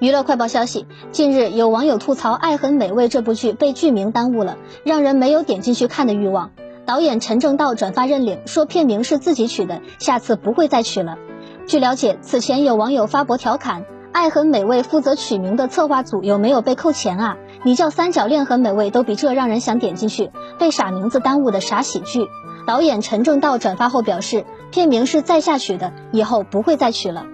娱乐快报消息，近日有网友吐槽爱很美味这部剧被剧名耽误了，让人没有点进去看的欲望。导演陈正道转发认领，说片名是自己取的，下次不会再取了。据了解，此前有网友发博调侃爱很美味负责取名的策划组有没有被扣钱啊？你叫三角恋很美味都比这让人想点进去，被傻名字耽误的傻喜剧。导演陈正道转发后表示，片名是在下取的，以后不会再取了。